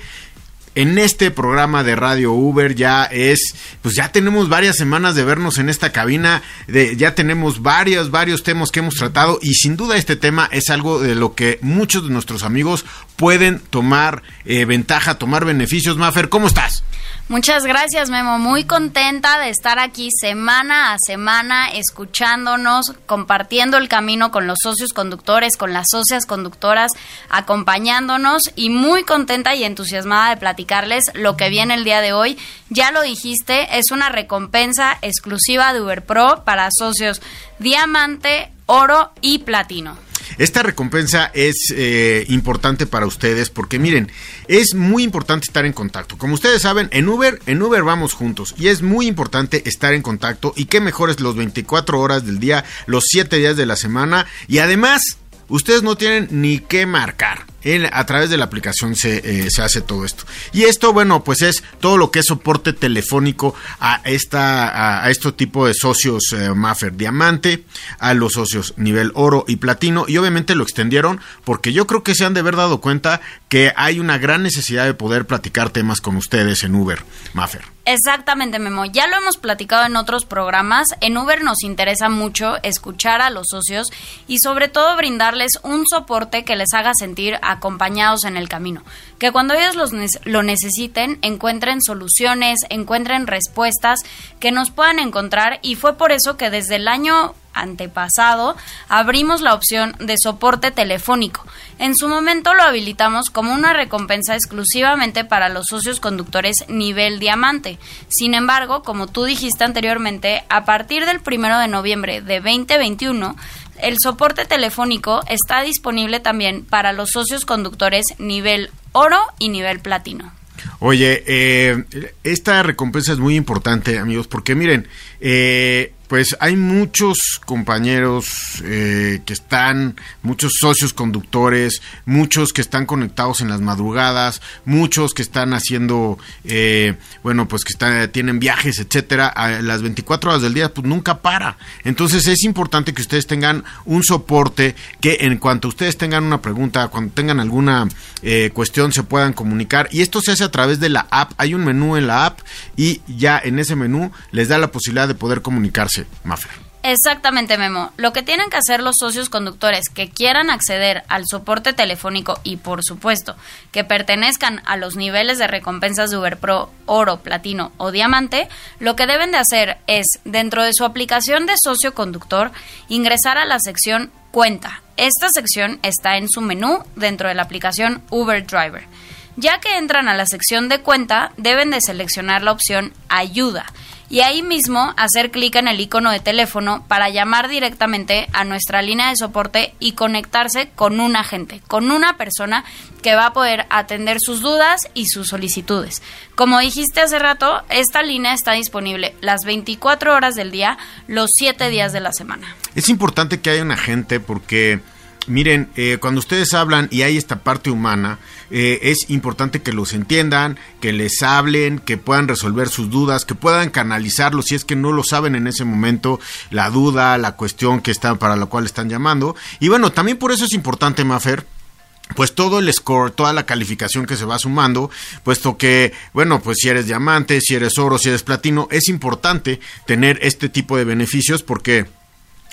En este programa de Radio Uber ya es, pues ya tenemos varias semanas de vernos en esta cabina, de, ya tenemos varios, varios temas que hemos tratado y sin duda este tema es algo de lo que muchos de nuestros amigos pueden tomar eh, ventaja, tomar beneficios. Mafer, ¿cómo estás? Muchas gracias, Memo. Muy contenta de estar aquí semana a semana, escuchándonos, compartiendo el camino con los socios conductores, con las socias conductoras, acompañándonos y muy contenta y entusiasmada de platicarles lo que viene el día de hoy. Ya lo dijiste, es una recompensa exclusiva de Uber Pro para socios diamante, oro y platino. Esta recompensa es eh, importante para ustedes porque miren, es muy importante estar en contacto. Como ustedes saben, en Uber, en Uber vamos juntos y es muy importante estar en contacto y qué mejor es los 24 horas del día, los 7 días de la semana y además ustedes no tienen ni que marcar a través de la aplicación se, eh, se, hace todo esto. Y esto, bueno, pues es todo lo que es soporte telefónico a esta a, este tipo de socios eh, Maffer Diamante, a los socios nivel oro y platino, y obviamente lo extendieron porque yo creo que se han de haber dado cuenta que hay una gran necesidad de poder platicar temas con ustedes en Uber, Maffer. Exactamente, Memo. Ya lo hemos platicado en otros programas. En Uber nos interesa mucho escuchar a los socios y sobre todo brindarles un soporte que les haga sentir acompañados en el camino. Que cuando ellos los, lo necesiten encuentren soluciones, encuentren respuestas que nos puedan encontrar y fue por eso que desde el año antepasado abrimos la opción de soporte telefónico. En su momento lo habilitamos como una recompensa exclusivamente para los socios conductores nivel diamante. Sin embargo, como tú dijiste anteriormente, a partir del primero de noviembre de 2021 el soporte telefónico está disponible también para los socios conductores nivel oro y nivel platino. Oye, eh, esta recompensa es muy importante, amigos, porque miren, eh, pues hay muchos compañeros eh, que están, muchos socios conductores, muchos que están conectados en las madrugadas, muchos que están haciendo, eh, bueno, pues que están, tienen viajes, etcétera, a las 24 horas del día, pues nunca para. Entonces es importante que ustedes tengan un soporte que en cuanto ustedes tengan una pregunta, cuando tengan alguna eh, cuestión, se puedan comunicar. Y esto se hace a través de la app. Hay un menú en la app y ya en ese menú les da la posibilidad de poder comunicarse Exactamente, Memo. Lo que tienen que hacer los socios conductores que quieran acceder al soporte telefónico y, por supuesto, que pertenezcan a los niveles de recompensas de Uber Pro, oro, platino o diamante, lo que deben de hacer es, dentro de su aplicación de socio conductor, ingresar a la sección Cuenta. Esta sección está en su menú dentro de la aplicación Uber Driver. Ya que entran a la sección de cuenta, deben de seleccionar la opción Ayuda y ahí mismo hacer clic en el icono de teléfono para llamar directamente a nuestra línea de soporte y conectarse con un agente, con una persona que va a poder atender sus dudas y sus solicitudes. Como dijiste hace rato, esta línea está disponible las 24 horas del día, los 7 días de la semana. Es importante que haya un agente porque miren, eh, cuando ustedes hablan y hay esta parte humana, eh, es importante que los entiendan, que les hablen, que puedan resolver sus dudas, que puedan canalizarlo si es que no lo saben en ese momento, la duda, la cuestión que está para la cual están llamando. Y bueno, también por eso es importante, Mafer, pues todo el score, toda la calificación que se va sumando, puesto que, bueno, pues si eres diamante, si eres oro, si eres platino, es importante tener este tipo de beneficios porque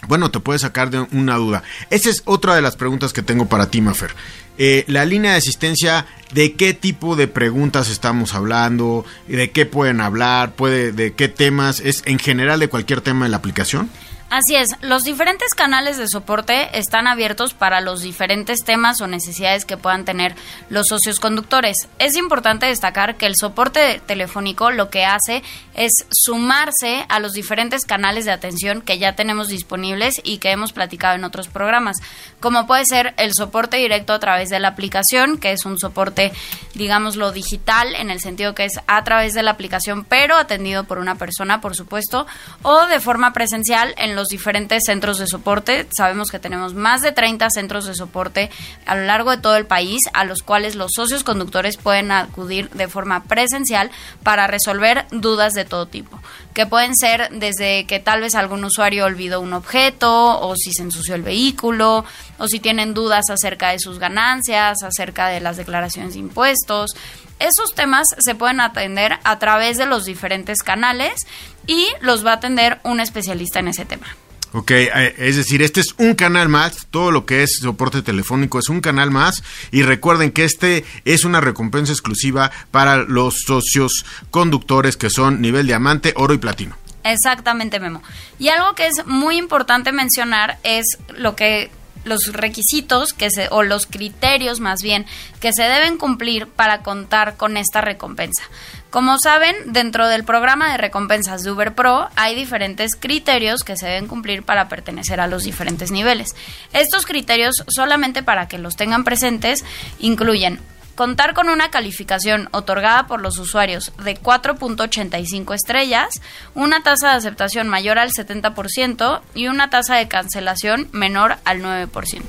bueno, te puede sacar de una duda. Esa es otra de las preguntas que tengo para ti, Mafer. Eh, la línea de asistencia, ¿de qué tipo de preguntas estamos hablando? ¿De qué pueden hablar? ¿Puede, ¿De qué temas? ¿Es en general de cualquier tema de la aplicación? Así es, los diferentes canales de soporte están abiertos para los diferentes temas o necesidades que puedan tener los socios conductores. Es importante destacar que el soporte telefónico lo que hace es sumarse a los diferentes canales de atención que ya tenemos disponibles y que hemos platicado en otros programas, como puede ser el soporte directo a través de la aplicación, que es un soporte, digámoslo, digital, en el sentido que es a través de la aplicación, pero atendido por una persona, por supuesto, o de forma presencial en los diferentes centros de soporte. Sabemos que tenemos más de 30 centros de soporte a lo largo de todo el país, a los cuales los socios conductores pueden acudir de forma presencial para resolver dudas de todo tipo, que pueden ser desde que tal vez algún usuario olvidó un objeto o si se ensució el vehículo o si tienen dudas acerca de sus ganancias, acerca de las declaraciones de impuestos, esos temas se pueden atender a través de los diferentes canales y los va a atender un especialista en ese tema. Ok, eh, es decir, este es un canal más, todo lo que es soporte telefónico es un canal más y recuerden que este es una recompensa exclusiva para los socios conductores que son nivel diamante, oro y platino. Exactamente, Memo. Y algo que es muy importante mencionar es lo que los requisitos que se o los criterios más bien que se deben cumplir para contar con esta recompensa. Como saben, dentro del programa de recompensas de Uber Pro hay diferentes criterios que se deben cumplir para pertenecer a los diferentes niveles. Estos criterios, solamente para que los tengan presentes, incluyen contar con una calificación otorgada por los usuarios de 4.85 estrellas, una tasa de aceptación mayor al 70% y una tasa de cancelación menor al 9%.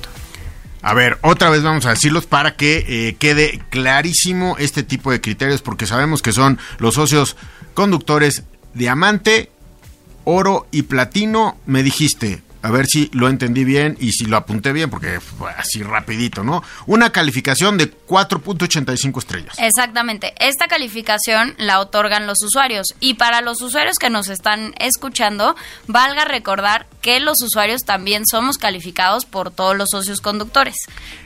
A ver, otra vez vamos a decirlos para que eh, quede clarísimo este tipo de criterios, porque sabemos que son los socios conductores diamante, oro y platino. Me dijiste, a ver si lo entendí bien y si lo apunté bien, porque así rapidito, ¿no? Una calificación de 4.85 estrellas. Exactamente. Esta calificación la otorgan los usuarios. Y para los usuarios que nos están escuchando, valga recordar que los usuarios también somos calificados por todos los socios conductores.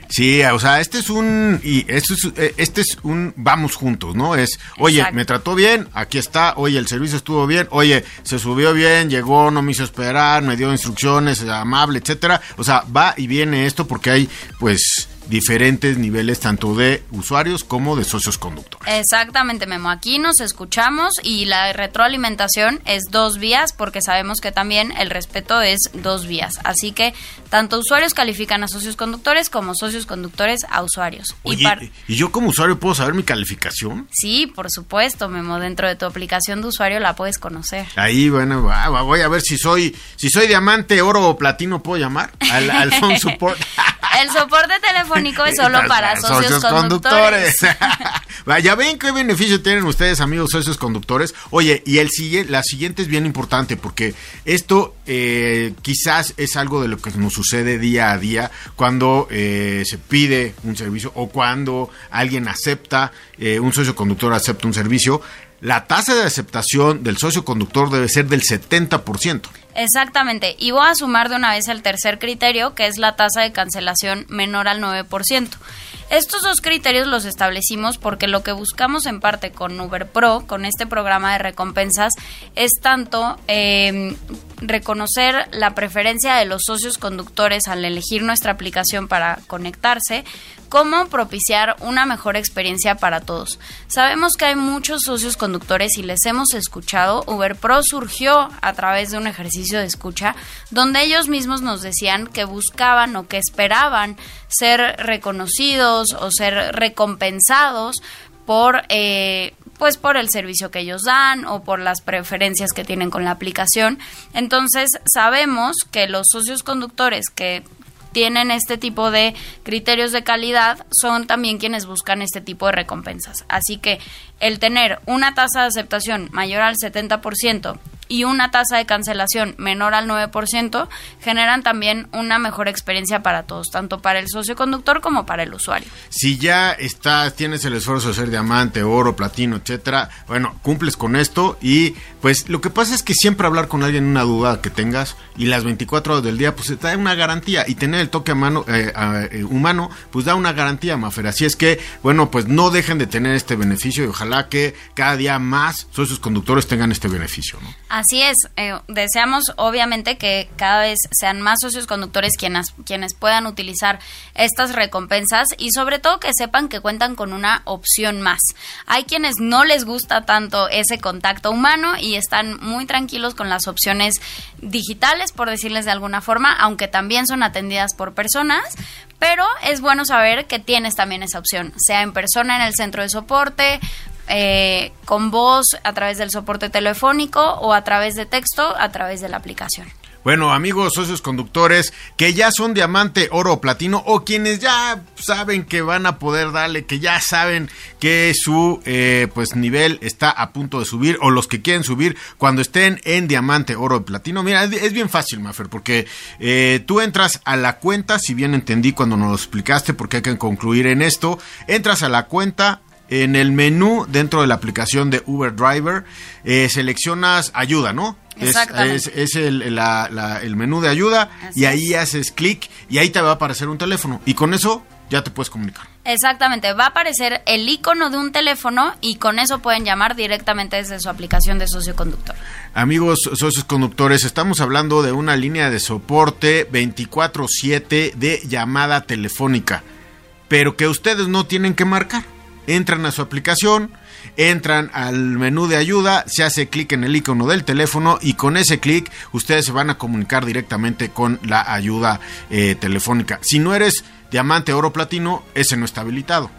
Sí, o sea, este es un y este es, eh, este es un vamos juntos, ¿no? Es, oye, Exacto. me trató bien, aquí está, oye, el servicio estuvo bien, oye, se subió bien, llegó, no me hizo esperar, me dio instrucciones, amable, etcétera. O sea, va y viene esto porque hay pues diferentes niveles tanto de usuarios como de socios conductores. Exactamente, Memo. Aquí nos escuchamos y la retroalimentación es dos vías porque sabemos que también el respeto es dos vías. Así que tanto usuarios califican a socios conductores como socios conductores a usuarios. y Oye, par- ¿y yo como usuario puedo saber mi calificación? Sí, por supuesto, Memo. Dentro de tu aplicación de usuario la puedes conocer. Ahí, bueno, va- va- voy a ver si soy si soy diamante, oro o platino, ¿puedo llamar? Al, al phone support. El soporte telefónico es solo para socios, conductores. Va, ya ven qué beneficio tienen ustedes, amigos socios conductores. Oye, y el la siguiente es bien importante porque esto eh, quizás es algo de lo que nos sucede día a día cuando eh, se pide un servicio o cuando alguien acepta, eh, un socio conductor acepta un servicio. La tasa de aceptación del socio conductor debe ser del 70%. Exactamente. Y voy a sumar de una vez el tercer criterio, que es la tasa de cancelación menor al 9%. Estos dos criterios los establecimos porque lo que buscamos en parte con Uber Pro, con este programa de recompensas, es tanto eh, reconocer la preferencia de los socios conductores al elegir nuestra aplicación para conectarse, como propiciar una mejor experiencia para todos. Sabemos que hay muchos socios conductores y les hemos escuchado. Uber Pro surgió a través de un ejercicio de escucha donde ellos mismos nos decían que buscaban o que esperaban ser reconocidos o ser recompensados por eh, pues por el servicio que ellos dan o por las preferencias que tienen con la aplicación. Entonces sabemos que los socios conductores que tienen este tipo de criterios de calidad son también quienes buscan este tipo de recompensas. Así que el tener una tasa de aceptación mayor al 70% y una tasa de cancelación menor al 9% generan también una mejor experiencia para todos, tanto para el socio conductor como para el usuario. Si ya estás, tienes el esfuerzo de ser diamante, oro, platino, etcétera, bueno, cumples con esto y pues lo que pasa es que siempre hablar con alguien una duda que tengas y las 24 horas del día pues te da una garantía y tener el toque a mano, eh, eh, humano pues da una garantía, Mafer. Así es que, bueno, pues no dejen de tener este beneficio y ojalá que cada día más socios conductores tengan este beneficio, ¿no? Así es, eh, deseamos obviamente que cada vez sean más socios conductores quienes, quienes puedan utilizar estas recompensas y sobre todo que sepan que cuentan con una opción más. Hay quienes no les gusta tanto ese contacto humano y están muy tranquilos con las opciones digitales, por decirles de alguna forma, aunque también son atendidas por personas, pero es bueno saber que tienes también esa opción, sea en persona en el centro de soporte, eh, con voz a través del soporte telefónico o a través de texto a través de la aplicación. Bueno, amigos socios conductores que ya son diamante, oro o platino o quienes ya saben que van a poder darle, que ya saben que su eh, pues nivel está a punto de subir o los que quieren subir cuando estén en diamante, oro o platino. Mira, es, bien fácil, Mafer, porque eh, tú entras a la cuenta, si bien entendí cuando nos lo explicaste, porque hay que concluir en esto, entras a la cuenta en el menú dentro de la aplicación de Uber Driver, eh, seleccionas ayuda, ¿no? Es, Exactamente. es- es el, la- la- el menú de ayuda Así y ahí haces clic y ahí te va a aparecer un teléfono y con eso ya te puedes comunicar. Exactamente, va a aparecer el icono de un teléfono y con eso pueden llamar directamente desde su aplicación de socio conductor. Amigos socios conductores, estamos hablando de una línea de soporte 24/7 de llamada telefónica, pero que ustedes no tienen que marcar. Entran a su aplicación, entran al menú de ayuda, se hace clic en el icono del teléfono y con ese clic ustedes se van a comunicar directamente con la ayuda eh, telefónica. Si no eres diamante, oro, platino, ese no está habilitado.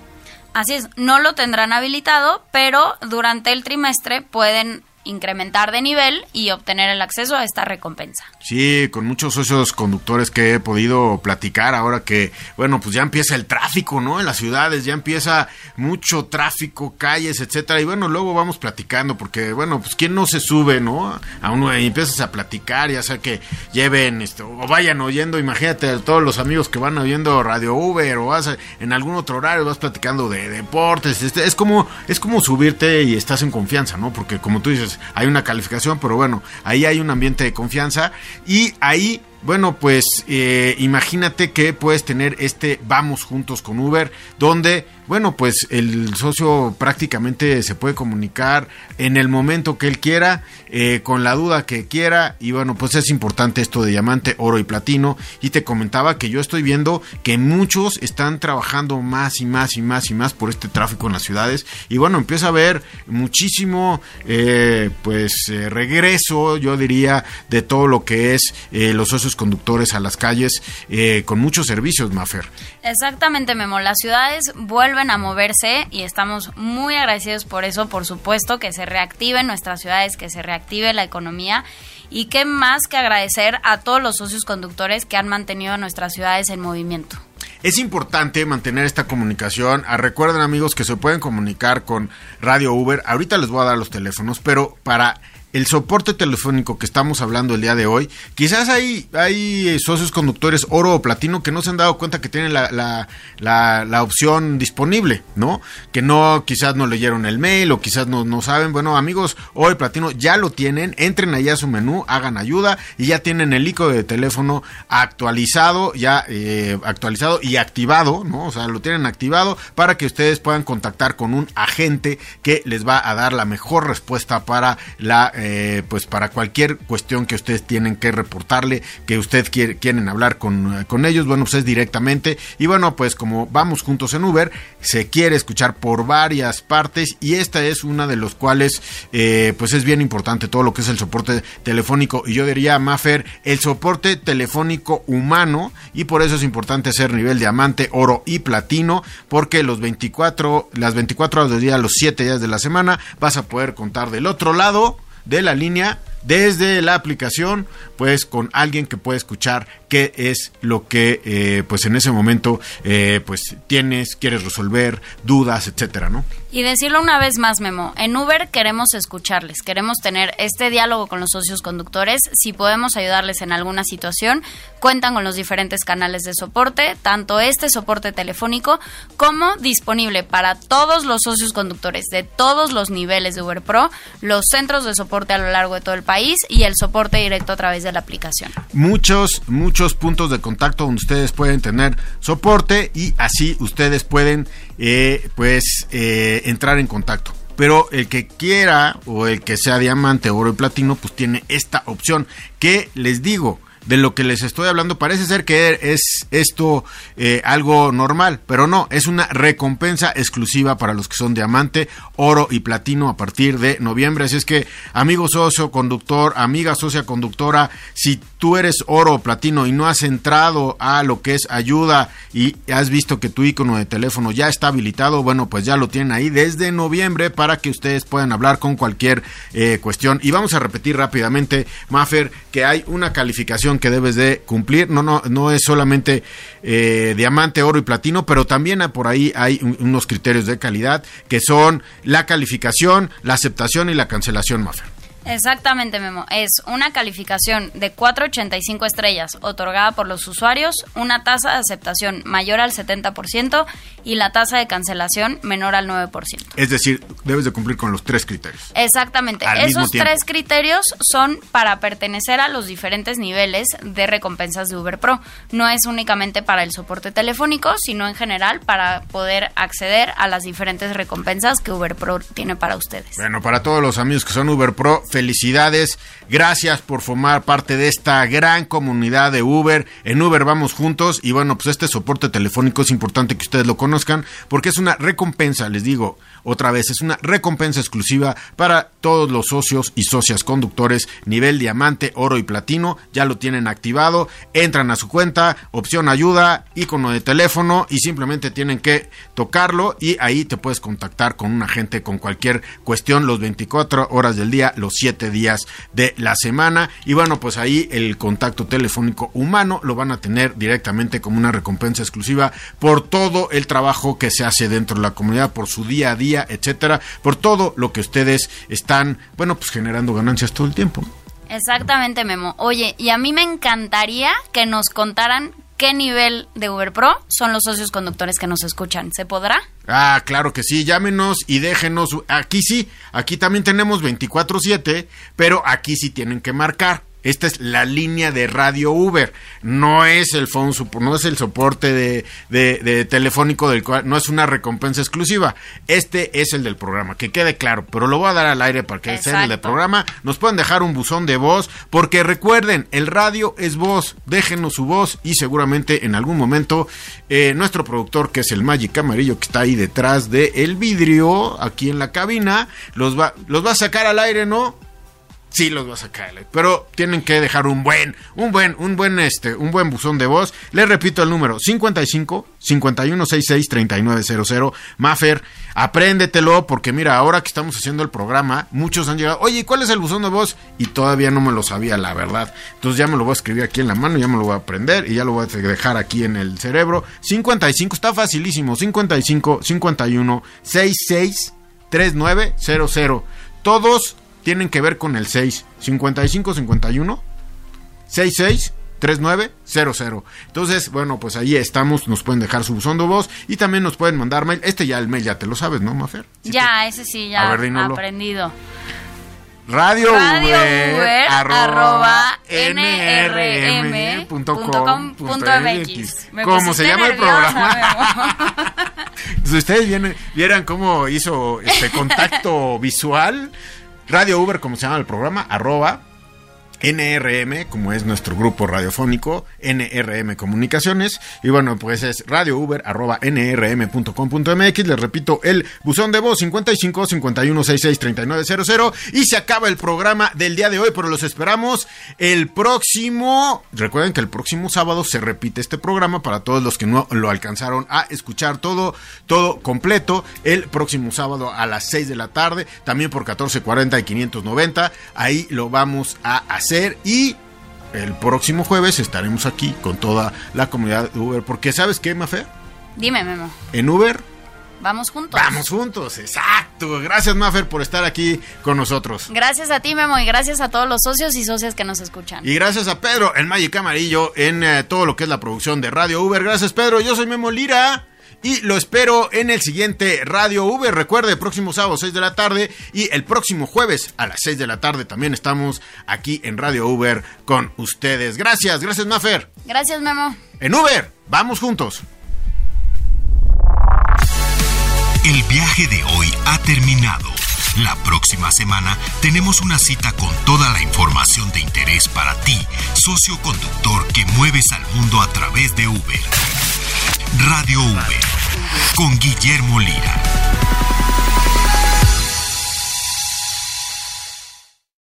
Así es, no lo tendrán habilitado, pero durante el trimestre pueden incrementar de nivel y obtener el acceso a esta recompensa. Sí, con muchos socios conductores que he podido platicar ahora que, bueno, pues ya empieza el tráfico, ¿no? En las ciudades ya empieza mucho tráfico, calles, etcétera. Y bueno, luego vamos platicando porque, bueno, pues quién no se sube, ¿no? A uno y empiezas a platicar, ya sea que lleven esto o vayan oyendo, imagínate todos los amigos que van oyendo Radio Uber o vas a- en algún otro horario vas platicando de deportes, este, es como es como subirte y estás en confianza, ¿no? Porque como tú dices, hay una calificación, pero bueno, ahí hay un ambiente de confianza y ahí bueno, pues eh, imagínate que puedes tener este Vamos Juntos con Uber, donde, bueno, pues el socio prácticamente se puede comunicar en el momento que él quiera, eh, con la duda que quiera, y bueno, pues es importante esto de diamante, oro y platino. Y te comentaba que yo estoy viendo que muchos están trabajando más y más y más y más por este tráfico en las ciudades, y bueno, empieza a haber muchísimo, eh, pues, eh, regreso, yo diría, de todo lo que es los socios conductores a las calles eh, con muchos servicios, Mafer. Exactamente, Memo. Las ciudades vuelven a moverse y estamos muy agradecidos por eso, por supuesto, que se reactiven nuestras ciudades, que se reactive la economía y qué más que agradecer a todos los socios conductores que han mantenido a nuestras ciudades en movimiento. Es importante mantener esta comunicación. Ah, Recuerden amigos que se pueden comunicar con Radio Uber. Ahorita les voy a dar los teléfonos, pero para el soporte telefónico que estamos hablando el día de hoy, quizás hay, hay eh, socios conductores oro o platino que no se han dado cuenta que tienen la, la, la, la opción disponible, ¿no? Que no, quizás no leyeron el mail o quizás no, no saben. Bueno, amigos, oro y platino ya lo tienen. Entren allá a su menú, hagan ayuda y ya tienen el icono de teléfono actualizado, ya eh, actualizado y activado, ¿no? O sea, lo tienen activado para que ustedes puedan contactar con un agente que les va a dar la mejor respuesta para la eh, pues para cualquier cuestión que ustedes tienen que reportarle, que usted quiere, quieren hablar con, con ellos, bueno, pues es directamente. Y bueno, pues como vamos juntos en Uber, se quiere escuchar por varias partes y esta es una de los cuales eh, pues es bien importante todo lo que es el soporte telefónico y yo diría, Mafer, el soporte telefónico humano y por eso es importante ser nivel diamante, oro y platino porque los 24, las 24 horas del día, los 7 días de la semana vas a poder contar del otro lado de la línea desde la aplicación, pues con alguien que puede escuchar qué es lo que eh, pues en ese momento eh, pues tienes, quieres resolver, dudas, etcétera, ¿no? Y decirlo una vez más, Memo, en Uber queremos escucharles, queremos tener este diálogo con los socios conductores. Si podemos ayudarles en alguna situación, cuentan con los diferentes canales de soporte, tanto este soporte telefónico como disponible para todos los socios conductores de todos los niveles de Uber Pro, los centros de soporte a lo largo de todo el país y el soporte directo a través de la aplicación. Muchos, muchos puntos de contacto donde ustedes pueden tener soporte y así ustedes pueden eh, pues eh, entrar en contacto. Pero el que quiera o el que sea diamante, oro y platino, pues tiene esta opción que les digo. De lo que les estoy hablando parece ser que es esto eh, algo normal, pero no, es una recompensa exclusiva para los que son diamante, oro y platino a partir de noviembre. Así es que, amigo socio conductor, amiga socia conductora, si tú eres oro o platino y no has entrado a lo que es ayuda y has visto que tu icono de teléfono ya está habilitado, bueno, pues ya lo tienen ahí desde noviembre para que ustedes puedan hablar con cualquier eh, cuestión. Y vamos a repetir rápidamente, Maffer, que hay una calificación que debes de cumplir. No, no, no es solamente eh, diamante, oro y platino, pero también por ahí hay un, unos criterios de calidad que son la calificación, la aceptación y la cancelación, Maffer. Exactamente, Memo. Es una calificación de 4.85 estrellas otorgada por los usuarios, una tasa de aceptación mayor al 70% y la tasa de cancelación menor al 9%. Es decir, debes de cumplir con los tres criterios. Exactamente. Al Esos tres criterios son para pertenecer a los diferentes niveles de recompensas de Uber Pro. No es únicamente para el soporte telefónico, sino en general para poder acceder a las diferentes recompensas que Uber Pro tiene para ustedes. Bueno, para todos los amigos que son Uber Pro, felicidades. Gracias por formar parte de esta gran comunidad de Uber. En Uber vamos juntos y bueno, pues este soporte telefónico es importante que ustedes lo conozcan porque es una recompensa, les digo otra vez, es una recompensa exclusiva para todos los socios y socias conductores nivel diamante, oro y platino. Ya lo tienen activado. Entran a su cuenta, opción ayuda, icono de teléfono y simplemente tienen que tocarlo y ahí te puedes contactar con un agente con cualquier cuestión los 24 horas del día, los 7 días de la semana. Y bueno, pues ahí el contacto telefónico humano lo van a tener directamente como una recompensa exclusiva por todo el trabajo que se hace dentro de la comunidad, por su día a día, etcétera, por todo lo que ustedes están, bueno, pues generando ganancias todo el tiempo. Exactamente, Memo. Oye, y a mí me encantaría que nos contaran qué nivel de Uber Pro son los socios conductores que nos escuchan. ¿Se podrá? Ah, claro que sí, llámenos y déjenos. Aquí sí, aquí también tenemos 24-7, pero aquí sí tienen que marcar. Esta es la línea de radio Uber, no es el phone no es el soporte de, de- de telefónico del cual no es una recompensa exclusiva. Este es el del programa, que quede claro, pero lo voy a dar al aire para que sea el del programa. Nos pueden dejar un buzón de voz, porque recuerden, el radio es voz. Déjenos su voz y seguramente en algún momento eh, nuestro productor, que es el Magic Amarillo, que está ahí detrás del vidrio, aquí en la cabina, los va, los va a sacar al aire, ¿no? Sí, los va a sacar, pero tienen que dejar un buen, un buen, un buen, este, un buen buzón de voz. Les repito el número 55 5166 3900. Maffer, apréndetelo porque mira, ahora que estamos haciendo el programa, muchos han llegado, oye, ¿cuál es el buzón de voz? Y todavía no me lo sabía, la verdad. Entonces ya me lo voy a escribir aquí en la mano, ya me lo voy a aprender y ya lo voy a dejar aquí en el cerebro. 55, está facilísimo, 55 51 66 3900. Todos tienen que ver con el 6. 55 51 66 3900. Entonces, bueno, pues ahí estamos. Nos pueden dejar su buzón de voz y también nos pueden mandar mail. Este ya el mail ya te lo sabes, ¿no, Mafer? Sí ya, ese sí, ya ver, aprendido. Radio, Radio Uber, Uber, arroba, arroba, nrm.com.mx. Me ¿Cómo pusiste se llama el programa? Si ustedes vienen- vieran cómo hizo este contacto visual, Radio Uber, como se llama el programa, arroba NRM, como es nuestro grupo radiofónico, NRM Comunicaciones. Y bueno, pues es radio Uber, arroba nrm.com.mx. Les repito, el buzón de voz 55 51 66 3900. Y se acaba el programa del día de hoy, pero los esperamos el próximo. Recuerden que el próximo sábado se repite este programa para todos los que no lo alcanzaron a escuchar todo, todo completo. El próximo sábado a las 6 de la tarde, también por 1440 y 590. Ahí lo vamos a hacer y el próximo jueves estaremos aquí con toda la comunidad de Uber. Porque, ¿sabes qué, Mafer? Dime, Memo. En Uber Vamos juntos. vamos juntos, exacto. Gracias, Mafer, por estar aquí con nosotros. Gracias a ti, Memo, y gracias a todos los socios y socias que nos escuchan. Y gracias a Pedro, el Magic Amarillo, en eh, todo lo que es la producción de Radio Uber. Gracias, Pedro. Yo soy Memo Lira. Y lo espero en el siguiente Radio Uber. Recuerde, el próximo sábado 6 de la tarde y el próximo jueves a las 6 de la tarde también estamos aquí en Radio Uber con ustedes. Gracias, gracias Mafer. Gracias, Memo. En Uber, vamos juntos. El viaje de hoy ha terminado. La próxima semana tenemos una cita con toda la información de interés para ti, socio conductor que mueves al mundo a través de Uber. Radio Uber con Guillermo Lira.